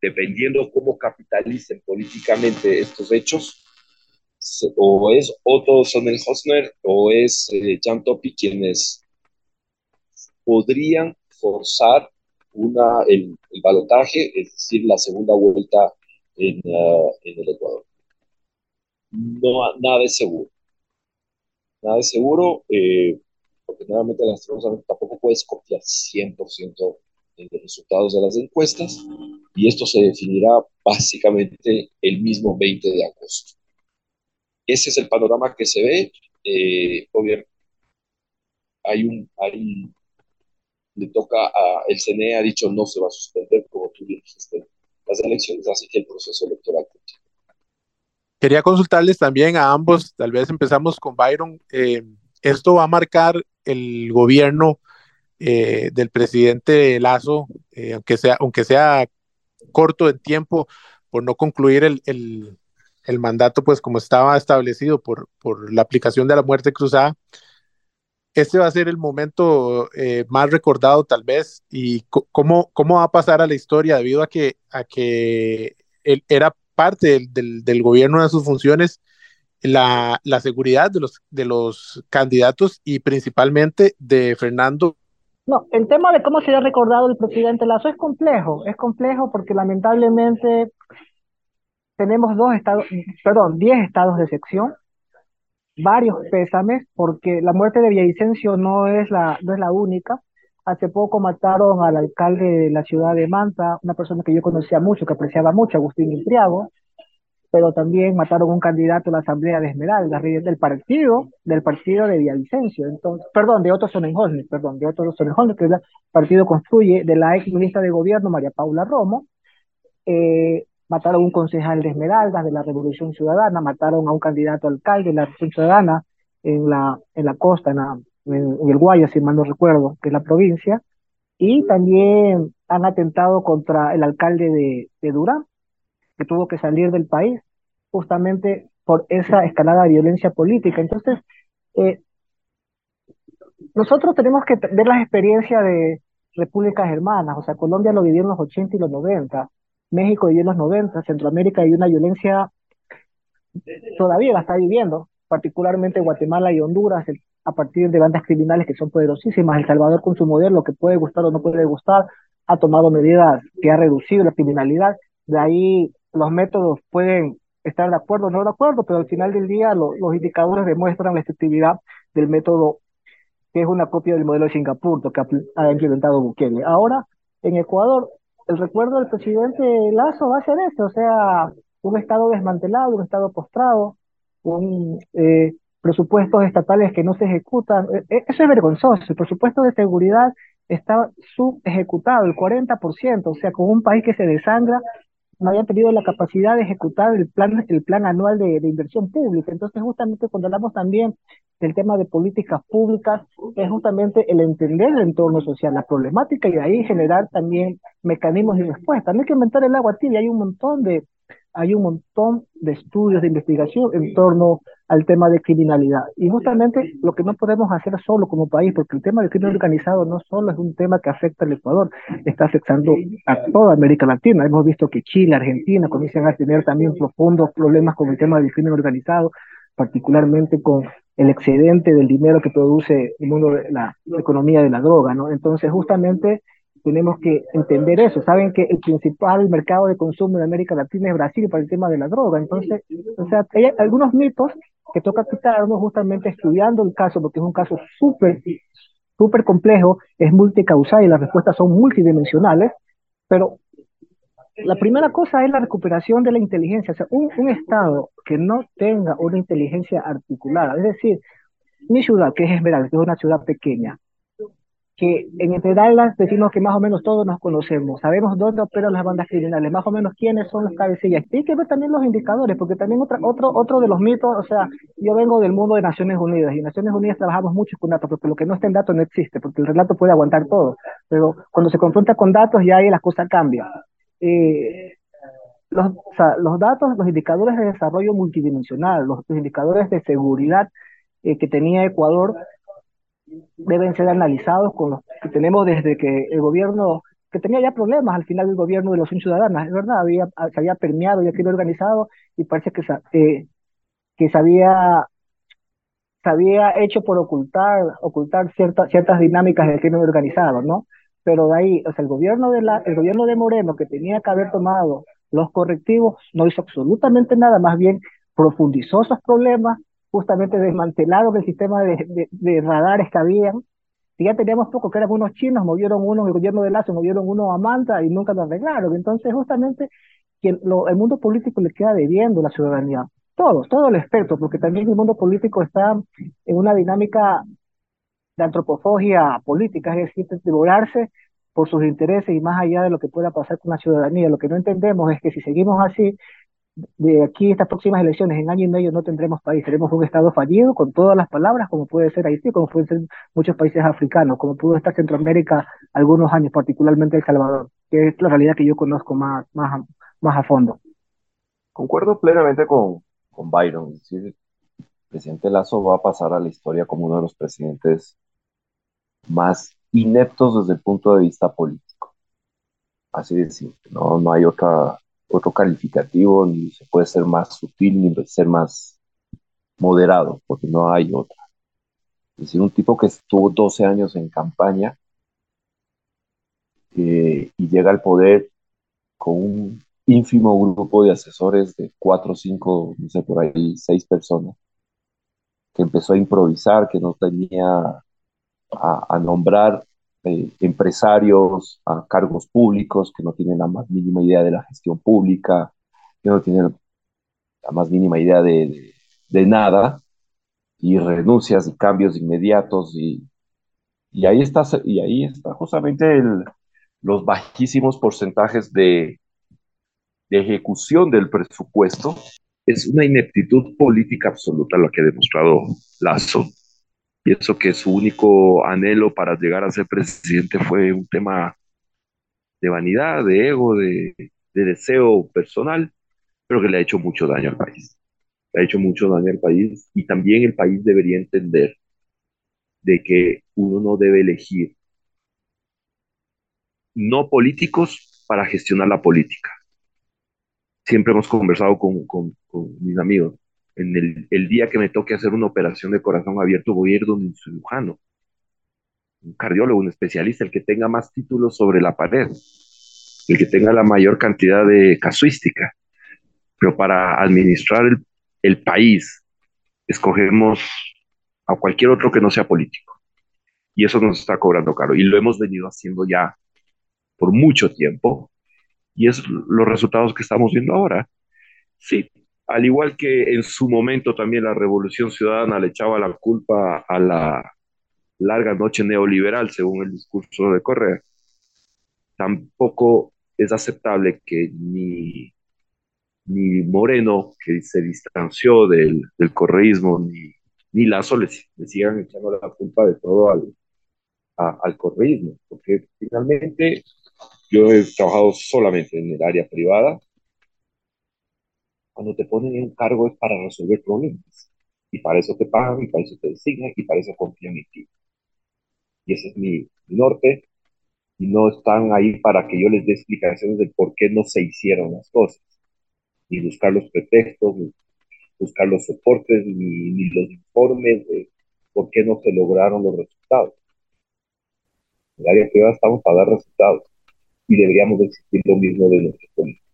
dependiendo cómo capitalicen políticamente estos hechos, o es Otto Sonnenhosner o es eh, Jan Topi quienes podrían forzar una, el, el balotaje, es decir, la segunda vuelta en, uh, en el Ecuador. No, nada es seguro. Nada es seguro, eh, porque nuevamente tampoco puedes copiar 100% de los resultados de las encuestas, y esto se definirá básicamente el mismo 20 de agosto. Ese es el panorama que se ve. Eh, obviamente, hay un, hay le toca a, el CNE ha dicho no se va a suspender, como tú dijiste, las elecciones, así que el proceso electoral. Quería consultarles también a ambos, tal vez empezamos con Byron, eh, esto va a marcar el gobierno eh, del presidente Lazo, eh, aunque, sea, aunque sea corto en tiempo, por no concluir el, el, el mandato, pues como estaba establecido por, por la aplicación de la muerte cruzada, este va a ser el momento eh, más recordado tal vez y cómo, cómo va a pasar a la historia debido a que, a que él era parte del, del, gobierno de sus funciones la, la, seguridad de los, de los candidatos y principalmente de Fernando. No, el tema de cómo será recordado el presidente Lazo es complejo, es complejo porque lamentablemente tenemos dos estados, perdón, diez estados de sección varios pésames, porque la muerte de Villavicencio no es la, no es la única. Hace poco mataron al alcalde de la ciudad de Manta, una persona que yo conocía mucho, que apreciaba mucho, Agustín Intriago, pero también mataron un candidato a la Asamblea de Esmeralda, del partido, del partido de Villavicencio, entonces, perdón, de Otto Sonnenholm, perdón, de Otto Sonnenholm, que el partido construye, de la ex ministra de Gobierno, María Paula Romo, eh, mataron a un concejal de Esmeraldas de la Revolución Ciudadana, mataron a un candidato alcalde de la Revolución Ciudadana en la, en la costa, en, en, el Guaya, si mal no recuerdo, que es la provincia, y también han atentado contra el alcalde de, de Durán, que tuvo que salir del país justamente por esa escalada de violencia política. Entonces, eh, nosotros tenemos que ver las experiencias de repúblicas hermanas, o sea, Colombia lo vivió en los 80 y los 90, México vivió en los 90, Centroamérica hay una violencia, todavía la está viviendo, particularmente Guatemala y Honduras, a partir de bandas criminales que son poderosísimas. El Salvador con su modelo, que puede gustar o no puede gustar, ha tomado medidas que ha reducido la criminalidad. De ahí los métodos pueden estar de acuerdo o no de acuerdo, pero al final del día los indicadores demuestran la efectividad del método que es una copia del modelo de Singapur que ha implementado Bukele. Ahora, en Ecuador, el recuerdo del presidente Lazo va a ser eso, o sea, un Estado desmantelado, un Estado postrado, un eh, presupuestos estatales que no se ejecutan. E, e, eso es vergonzoso. El presupuesto de seguridad está subejecutado, el 40%, o sea, con un país que se desangra no había tenido la capacidad de ejecutar el plan, el plan anual de, inversión pública. Entonces, justamente cuando hablamos también del tema de políticas públicas, es justamente el entender el entorno social, la problemática y de ahí generar también mecanismos de respuesta. No hay que inventar el agua tibia, hay un montón de, hay un montón de estudios de investigación en torno al tema de criminalidad. Y justamente lo que no podemos hacer solo como país, porque el tema del crimen organizado no solo es un tema que afecta al Ecuador, está afectando a toda América Latina. Hemos visto que Chile, Argentina comienzan a tener también profundos problemas con el tema del crimen organizado, particularmente con, el excedente del dinero que produce el mundo de la, economía de la droga, ¿no? Entonces, justamente tenemos que entender eso. Saben que el principal mercado de consumo en América Latina es Brasil para el tema de la droga. Entonces, o sea, hay algunos mitos que toca quitarnos justamente estudiando el caso, porque es un caso súper, súper complejo, es multicausal y las respuestas son multidimensionales, pero la primera cosa es la recuperación de la inteligencia. O sea, un, un Estado que no tenga una inteligencia articulada, es decir, mi ciudad, que es Esmeralda, que es una ciudad pequeña, que en Esmeraldas decimos que más o menos todos nos conocemos, sabemos dónde operan las bandas criminales, más o menos quiénes son los cabecillas. Y hay que ver también los indicadores, porque también otra, otro, otro de los mitos, o sea, yo vengo del mundo de Naciones Unidas, y en Naciones Unidas trabajamos mucho con datos, porque lo que no está en datos no existe, porque el relato puede aguantar todo, pero cuando se confronta con datos ya ahí las cosas cambian. Eh, los, los datos, los indicadores de desarrollo multidimensional, los, indicadores de seguridad eh, que tenía Ecuador deben ser analizados con los que tenemos desde que el gobierno, que tenía ya problemas al final del gobierno de los ciudadanos, es verdad, había, se había permeado y crimen organizado y parece que, eh, que se había hecho por ocultar, ocultar ciertas ciertas dinámicas del crimen organizado, ¿no? pero de ahí, o sea, el gobierno de, la, el gobierno de Moreno, que tenía que haber tomado los correctivos, no hizo absolutamente nada, más bien profundizó esos problemas, justamente desmantelaron el sistema de, de, radares que habían, y ya teníamos poco, que eran unos chinos, movieron uno, el gobierno de Lazo movieron uno a Manta y nunca lo arreglaron. Entonces, justamente, quien, el mundo político le queda debiendo la ciudadanía. Todos, todo el experto, porque también el mundo político está en una dinámica de antropofagia política, es decir, devorarse por sus intereses y más allá de lo que pueda pasar con la ciudadanía. Lo que no entendemos es que si seguimos así, de aquí a estas próximas elecciones, en año y medio no tendremos país, seremos un Estado fallido con todas las palabras, como puede ser Haití, como pueden ser muchos países africanos, como pudo estar Centroamérica algunos años, particularmente El Salvador, que es la realidad que yo conozco más, más, más a fondo. Concuerdo plenamente con, con Byron. el presidente Lazo va a pasar a la historia como uno de los presidentes más ineptos desde el punto de vista político. Así de simple, no, no hay otra, otro calificativo, ni se puede ser más sutil, ni ser más moderado, porque no hay otra. Es decir, un tipo que estuvo 12 años en campaña eh, y llega al poder con un ínfimo grupo de asesores de cuatro, cinco, no sé, por ahí, seis personas, que empezó a improvisar, que no tenía a, nombrar eh, empresarios a cargos públicos que no tienen la más mínima idea de la gestión pública, que no tienen la más mínima idea de, de, nada, y renuncias y cambios inmediatos. Y, y, ahí, está, y ahí está justamente el, los bajísimos porcentajes de, de ejecución del presupuesto. Es una ineptitud política absoluta lo que ha demostrado Lazo Pienso que su único anhelo para llegar a ser presidente fue un tema de vanidad, de ego, de, deseo personal, pero que le ha hecho mucho daño al país. Le ha hecho mucho daño al país y también el país debería entender de que uno no debe elegir no políticos para gestionar la política. Siempre hemos conversado con, con mis amigos en el, día que me toque hacer una operación de corazón abierto, voy a ir donde un cirujano, un cardiólogo, un especialista, el que tenga más títulos sobre la pared, el que tenga la mayor cantidad de casuística. Pero para administrar el, el país, escogemos a cualquier otro que no sea político. Y eso nos está cobrando caro. Y lo hemos venido haciendo ya por mucho tiempo. Y es los resultados que estamos viendo ahora. Sí, al igual que en su momento también la Revolución Ciudadana le echaba la culpa a la larga noche neoliberal, según el discurso de Correa, tampoco es aceptable que ni, ni Moreno, que se distanció del, del correísmo, ni, ni Lazo le, sigan echando la culpa de todo al, al correísmo, porque finalmente yo he trabajado solamente en el área privada cuando te ponen en un cargo es para resolver problemas. Y para eso te pagan, y para eso te designan, y para eso confían en ti. Y ese es mi, norte. Y no están ahí para que yo les dé explicaciones de por qué no se hicieron las cosas. Ni buscar los pretextos. buscar los soportes ni, ni los informes de por qué no se lograron los resultados. En el área privada estamos para dar resultados y deberíamos existir lo mismo de nuestros políticos.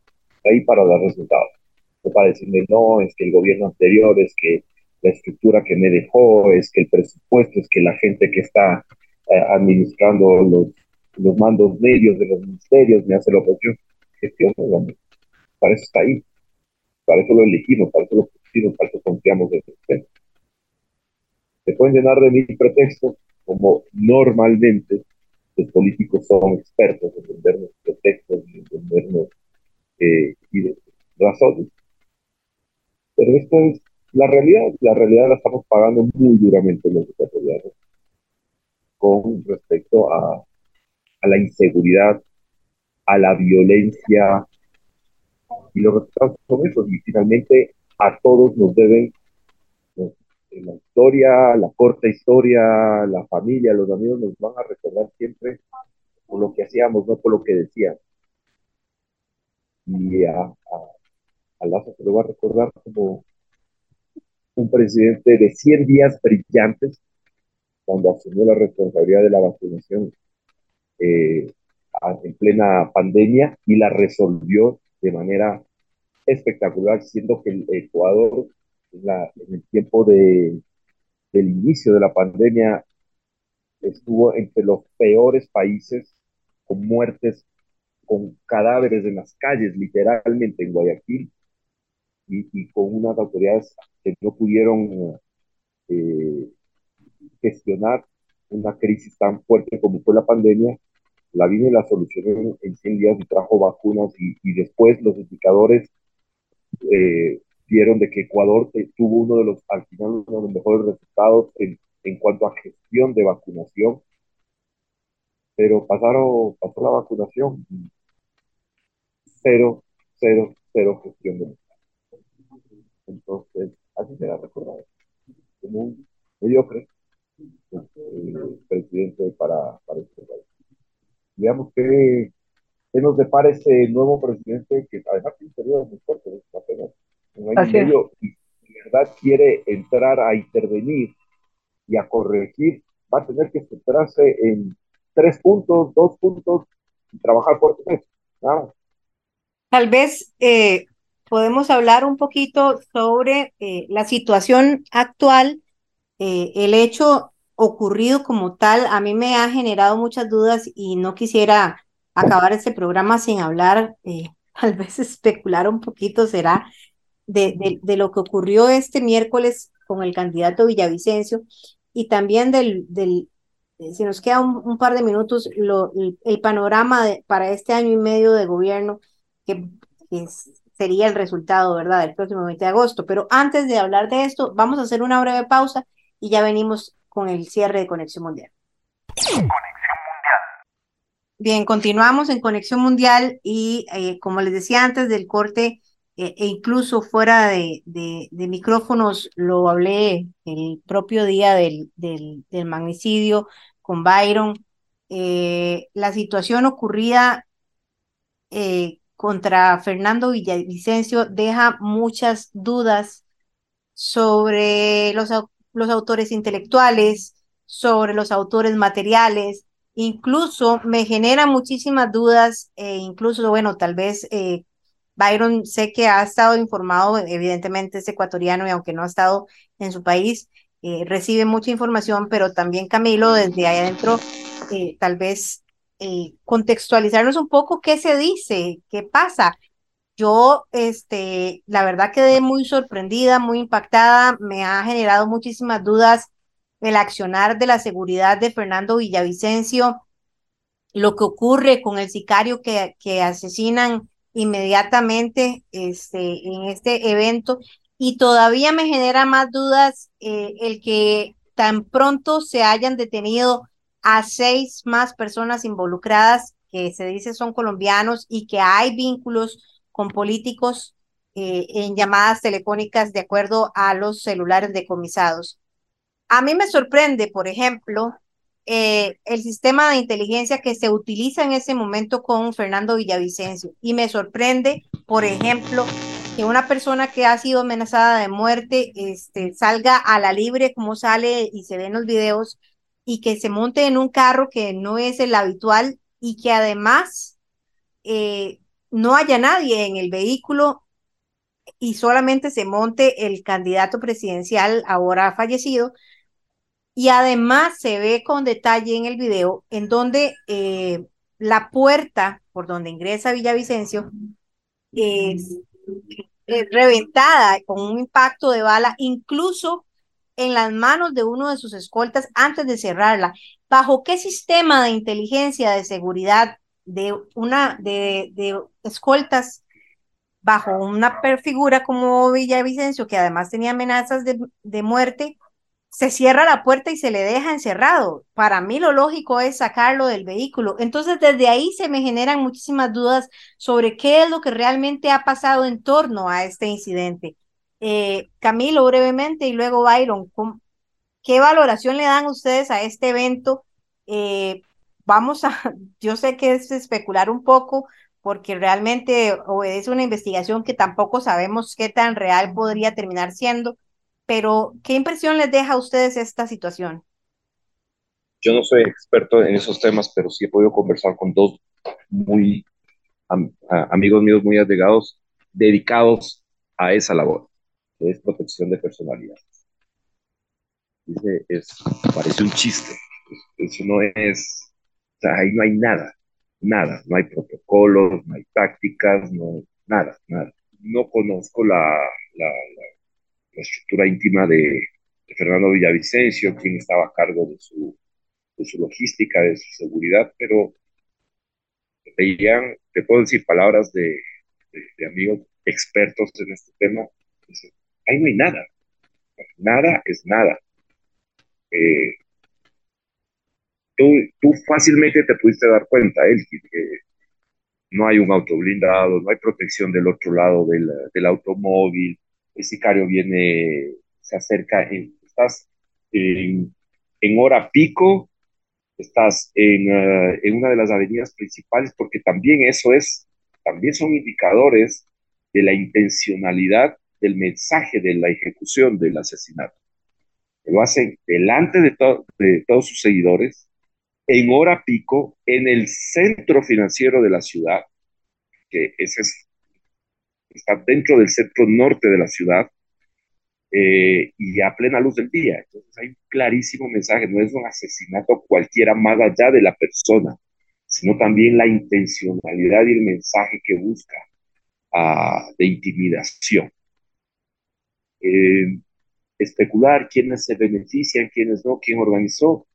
Ahí para dar resultados. Para decirme, no, es que el gobierno anterior, es que la estructura que me dejó, es que el presupuesto, es que la gente que está eh, administrando los, los mandos medios de los ministerios me hace la oposición. Gestión, para eso está ahí. Para eso lo elegimos, para eso lo pusimos, para eso confiamos en usted. Se pueden llenar de mil pretextos, como normalmente los políticos son expertos en vendernos pretextos y en vendernos eh, razones. Pero esto es la realidad, la realidad la estamos pagando muy duramente los ecuatorianos con respecto a, a la inseguridad, a la violencia, y los resultados son esos, y finalmente a todos nos deben la historia, la corta historia, la familia, los amigos nos van a recordar siempre por lo que hacíamos, no por lo que decíamos. Y a, a, Lazo se lo va a recordar como un presidente de 100 días brillantes cuando asumió la responsabilidad de la vacunación eh, en plena pandemia y la resolvió de manera espectacular, siendo que el Ecuador en el tiempo de, del inicio de la pandemia estuvo entre los peores países con muertes, con cadáveres en las calles, literalmente en Guayaquil, y, con unas autoridades que no pudieron eh, gestionar una crisis tan fuerte como fue la pandemia, la vino y la solucionó en 100 días y trajo vacunas y, después los indicadores eh, vieron de que Ecuador tuvo uno de los, al final, uno de los mejores resultados en, en cuanto a gestión de vacunación. Pero pasaron, pasó la vacunación cero, cero, cero gestión de Entonces, así será recordado. Como un mediocre eh, presidente para, para este país. Digamos que que nos depara ese nuevo presidente que además tiene un periodo muy corto, apenas un año y medio, y de verdad quiere entrar a intervenir y a corregir, va a tener que centrarse en tres puntos, dos puntos y trabajar por tres. Tal vez eh, podemos hablar un poquito sobre eh, la situación actual, eh, el hecho ocurrido como tal, a mí me ha generado muchas dudas y no quisiera acabar este programa sin hablar, eh, tal vez especular un poquito será de, de, lo que ocurrió este miércoles con el candidato Villavicencio y también del, del si nos queda un, par de minutos, lo, el, panorama de, para este año y medio de gobierno que, sería el resultado, ¿verdad?, del próximo 20 de agosto. Pero antes de hablar de esto, vamos a hacer una breve pausa y ya venimos con el cierre de Conexión Mundial. Bien, continuamos en Conexión Mundial y eh, como les decía antes del corte, eh, e incluso fuera de, de, micrófonos, lo hablé el propio día del, del, magnicidio con Byron, eh, la situación ocurrida contra Fernando Villavicencio deja muchas dudas sobre los, los autores intelectuales, sobre los autores materiales, Incluso me genera muchísimas dudas, e incluso, bueno, tal vez eh, Byron sé que ha estado informado, evidentemente es ecuatoriano y aunque no ha estado en su país, eh, recibe mucha información, pero también Camilo desde ahí adentro, eh, tal vez contextualizarnos un poco qué se dice, qué pasa. Yo, este, la verdad quedé muy sorprendida, muy impactada, me ha generado muchísimas dudas el accionar de la seguridad de Fernando Villavicencio, lo que ocurre con el sicario que, que asesinan inmediatamente este, en este evento. Y todavía me genera más dudas eh, el que tan pronto se hayan detenido a seis más personas involucradas que se dice son colombianos y que hay vínculos con políticos eh, en llamadas telefónicas de acuerdo a los celulares decomisados. A mí me sorprende, por ejemplo, eh, el sistema de inteligencia que se utiliza en ese momento con Fernando Villavicencio. Y me sorprende, por ejemplo, que una persona que ha sido amenazada de muerte este, salga a la libre como sale y se ve en los videos y que se monte en un carro que no es el habitual y que además eh, no haya nadie en el vehículo y solamente se monte el candidato presidencial ahora fallecido. Y además se ve con detalle en el video en donde eh, la puerta por donde ingresa Villavicencio es, es reventada con un impacto de bala, incluso en las manos de uno de sus escoltas antes de cerrarla. ¿Bajo qué sistema de inteligencia de seguridad de una de, de escoltas bajo una figura como Villavicencio, que además tenía amenazas de, de muerte, se cierra la puerta y se le deja encerrado. Para mí lo lógico es sacarlo del vehículo. Entonces desde ahí se me generan muchísimas dudas sobre qué es lo que realmente ha pasado en torno a este incidente. Eh, Camilo, brevemente, y luego Byron, ¿qué valoración le dan ustedes a este evento? Eh, vamos a, yo sé que es especular un poco, porque realmente obedece una investigación que tampoco sabemos qué tan real podría terminar siendo, pero ¿qué impresión les deja a ustedes esta situación? Yo no soy experto en esos temas, pero sí he podido conversar con dos muy amigos míos muy allegados, dedicados a esa labor, es protección de personalidad. Dice, es, parece un chiste, eso no es, o sea, ahí no hay nada, nada, no hay protocolos, no hay tácticas, no, nada, nada. No conozco la, la, la, estructura íntima de, Fernando Villavicencio, quien estaba a cargo de su, de su logística, de su seguridad, pero veían, te puedo decir palabras de, de, amigos expertos en este tema, ahí no hay nada, nada es nada. Eh, tú, fácilmente te pudiste dar cuenta, él, que no hay un auto blindado, no hay protección del otro lado del, del automóvil, el sicario viene, se acerca, estás en, en, hora pico, estás en, uh, en una de las avenidas principales, porque también eso es, también son indicadores de la intencionalidad del mensaje de la ejecución del asesinato. Lo hacen delante de, to de todos sus seguidores, en hora pico en el centro financiero de la ciudad, que ese es, está dentro del centro norte de la ciudad, eh, y a plena luz del día. Entonces hay un clarísimo mensaje, no es un asesinato cualquiera más allá de la persona, sino también la intencionalidad y el mensaje que busca uh, de intimidación. Eh, especular quiénes se benefician, quiénes no, quién organizó,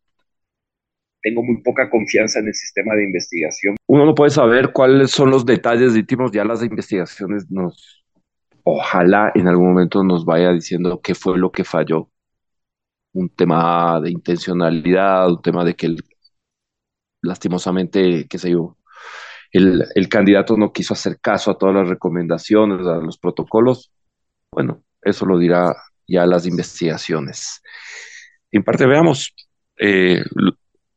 tengo muy poca confianza en el sistema de investigación. Uno no puede saber cuáles son los detalles íntimos, ya las investigaciones nos, ojalá en algún momento nos vaya diciendo qué fue lo que falló. Un tema de intencionalidad, un tema de que el, lastimosamente, qué sé yo, el, el candidato no quiso hacer caso a todas las recomendaciones, a los protocolos. Bueno, eso lo dirá ya las investigaciones. En parte, veamos, eh,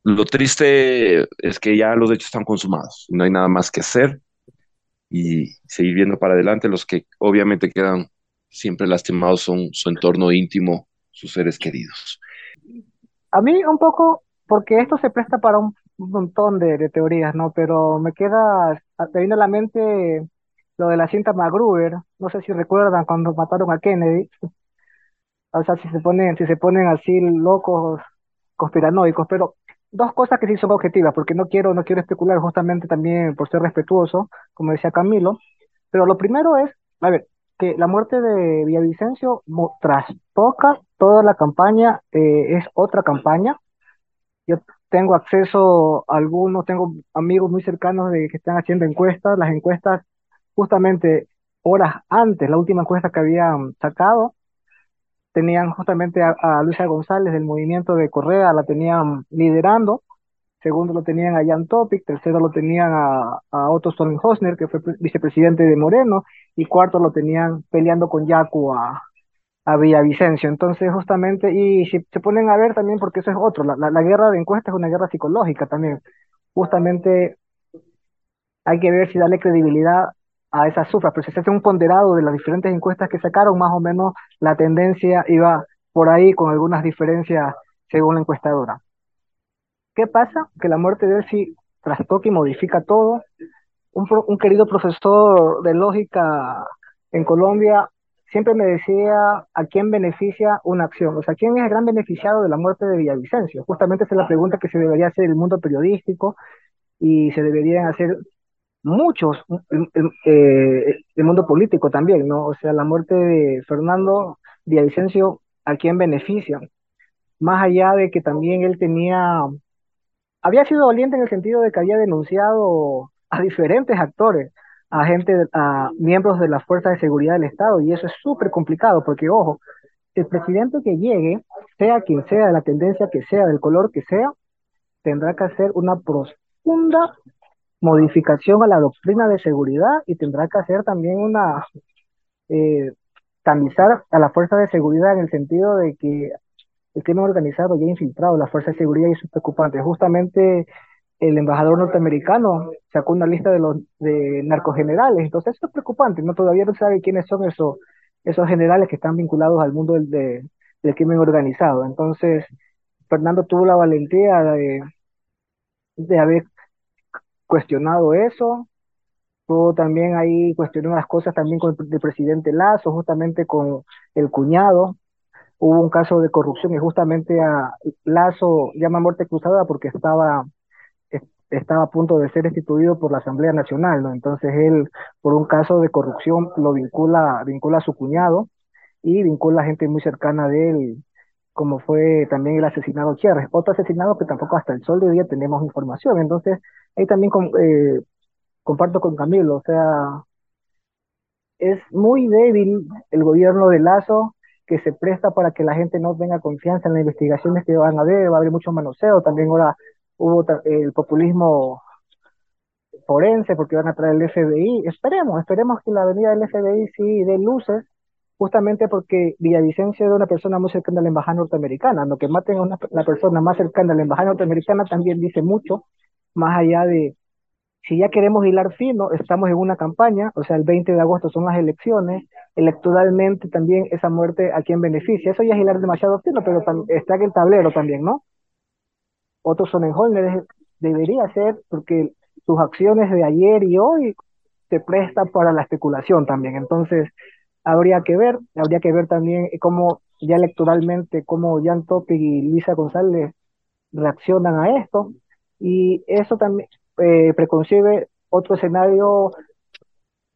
lo triste es que ya los hechos están consumados, no hay nada más que hacer y seguir viendo para adelante. Los que obviamente quedan siempre lastimados son su entorno íntimo, sus seres queridos. A mí un poco, porque esto se presta para un montón de, teorías, ¿no? Pero me queda, te viene a la mente lo de la cinta Magruber, no sé si recuerdan cuando mataron a Kennedy, o sea, si se ponen, si se ponen así locos, conspiranoicos, pero dos cosas que sí son objetivas, porque no quiero, no quiero especular justamente también por ser respetuoso, como decía Camilo, pero lo primero es, a ver, que la muerte de Villavicencio trastoca toda la campaña, eh, es otra campaña. Yo tengo acceso algunos, tengo amigos muy cercanos de que están haciendo encuestas, las encuestas justamente horas antes, la última encuesta que habían sacado, tenían justamente a, Luisa González del movimiento de Correa, la tenían liderando, segundo lo tenían a Jan Topic, tercero lo tenían a, Otto Hosner, que fue vicepresidente de Moreno, y cuarto lo tenían peleando con Yacu a, a Villavicencio. Entonces, justamente, y si se ponen a ver también, porque eso es otro, la, la, la guerra de encuestas es una guerra psicológica también. Justamente hay que ver si darle credibilidad a esas cifras, pero si se hace un ponderado de las diferentes encuestas que sacaron, más o menos la tendencia iba por ahí con algunas diferencias según la encuestadora. ¿Qué pasa? Que la muerte de sí trastoca y modifica todo. Un, querido profesor de lógica en Colombia siempre me decía a quién beneficia una acción, o sea, quién es el gran beneficiado de la muerte de Villavicencio. Justamente esa es la pregunta que se debería hacer el mundo periodístico y se deberían hacer muchos, eh, el mundo político también, ¿no? O sea, la muerte de Fernando Villavicencio, ¿a quién beneficia? Más allá de que también él tenía, había sido valiente en el sentido de que había denunciado a diferentes actores, a gente, a miembros de las fuerzas de seguridad del Estado, y eso es súper complicado, porque ojo, el presidente que llegue, sea quien sea, de la tendencia que sea, del color que sea, tendrá que hacer una profunda modificación a la doctrina de seguridad y tendrá que hacer también una eh, tamizar a la fuerza de seguridad en el sentido de que el crimen organizado ya ha infiltrado la fuerza de seguridad y eso es preocupante. Justamente el embajador norteamericano sacó una lista de los de narcogenerales, entonces eso es preocupante, no todavía no sabe quiénes son esos esos generales que están vinculados al mundo del, del crimen organizado. Entonces, Fernando tuvo la valentía de, de haber cuestionado eso. Tuvo también ahí cuestionó las cosas también con el, presidente Lazo, justamente con el cuñado. Hubo un caso de corrupción y justamente a Lazo llama muerte cruzada porque estaba estaba a punto de ser destituido por la Asamblea Nacional. Entonces él, por un caso de corrupción, lo vincula, vincula a su cuñado y vincula a gente muy cercana de él, como fue también el asesinado Chérez, otro asesinado que tampoco hasta el sol de día tenemos información. Entonces, ahí también eh, comparto con Camilo, o sea, es muy débil el gobierno de Lazo que se presta para que la gente no tenga confianza en las investigaciones que van a haber, va a haber mucho manoseo, también ahora hubo el populismo forense porque van a traer el FBI, esperemos, esperemos que la venida del FBI sí dé luces, justamente porque Villavicencio era una persona muy cercana a la embajada norteamericana, lo que maten a una, la persona más cercana a la embajada norteamericana también dice mucho, más allá de si ya queremos hilar fino, estamos en una campaña, o sea, el 20 de agosto son las elecciones, electoralmente también esa muerte a quién beneficia. Eso ya es hilar demasiado fino, pero está en el tablero también, ¿no? Otto Sonnenholmer debería ser, porque sus acciones de ayer y hoy se prestan para la especulación también. Entonces, habría que ver, habría que ver también cómo ya electoralmente, cómo Jan Topic y Luisa González reaccionan a esto. Y eso también eh, preconcibe otro escenario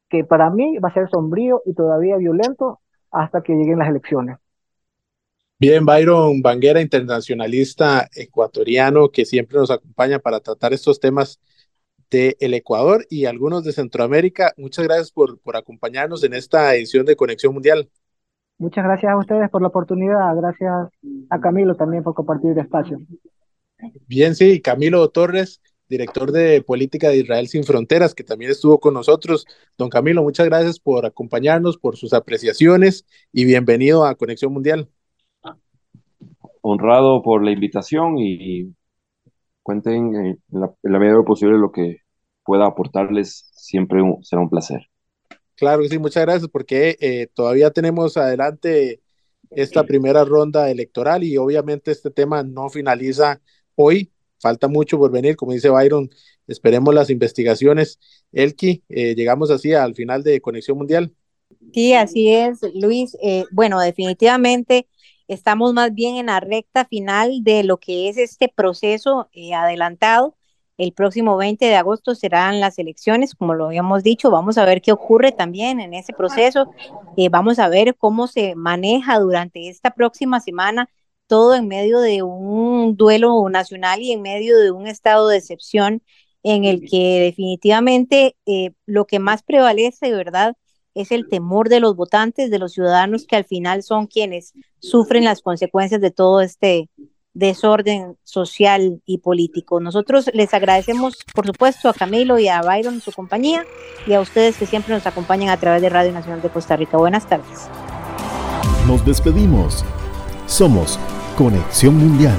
que para mí va a ser sombrío y todavía violento hasta que lleguen las elecciones. Bien, Byron Banguera, internacionalista ecuatoriano que siempre nos acompaña para tratar estos temas del el Ecuador y algunos de Centroamérica. Muchas gracias por, por acompañarnos en esta edición de Conexión Mundial. Muchas gracias a ustedes por la oportunidad. Gracias a Camilo también por compartir el espacio. Bien, sí, Camilo Torres, director de Política de Israel Sin Fronteras, que también estuvo con nosotros. Don Camilo, muchas gracias por acompañarnos, por sus apreciaciones y bienvenido a Conexión Mundial honrado por la invitación y cuenten en la, medida posible lo que pueda aportarles, siempre será un placer. Claro que sí, muchas gracias, porque eh, todavía tenemos adelante esta primera ronda electoral y obviamente este tema no finaliza hoy, falta mucho por venir, como dice Byron, esperemos las investigaciones. Elki, eh, llegamos así al final de Conexión Mundial. Sí, así es, Luis. Eh, bueno, definitivamente Estamos más bien en la recta final de lo que es este proceso eh, adelantado. El próximo 20 de agosto serán las elecciones, como lo habíamos dicho. Vamos a ver qué ocurre también en ese proceso. Eh, vamos a ver cómo se maneja durante esta próxima semana todo en medio de un duelo nacional y en medio de un estado de excepción en el que definitivamente eh, lo que más prevalece, de verdad, es el temor de los votantes, de los ciudadanos que al final son quienes sufren las consecuencias de todo este desorden social y político. Nosotros les agradecemos, por supuesto, a Camilo y a Byron su compañía y a ustedes que siempre nos acompañan a través de Radio Nacional de Costa Rica. Buenas tardes. Nos despedimos. Somos Conexión Mundial.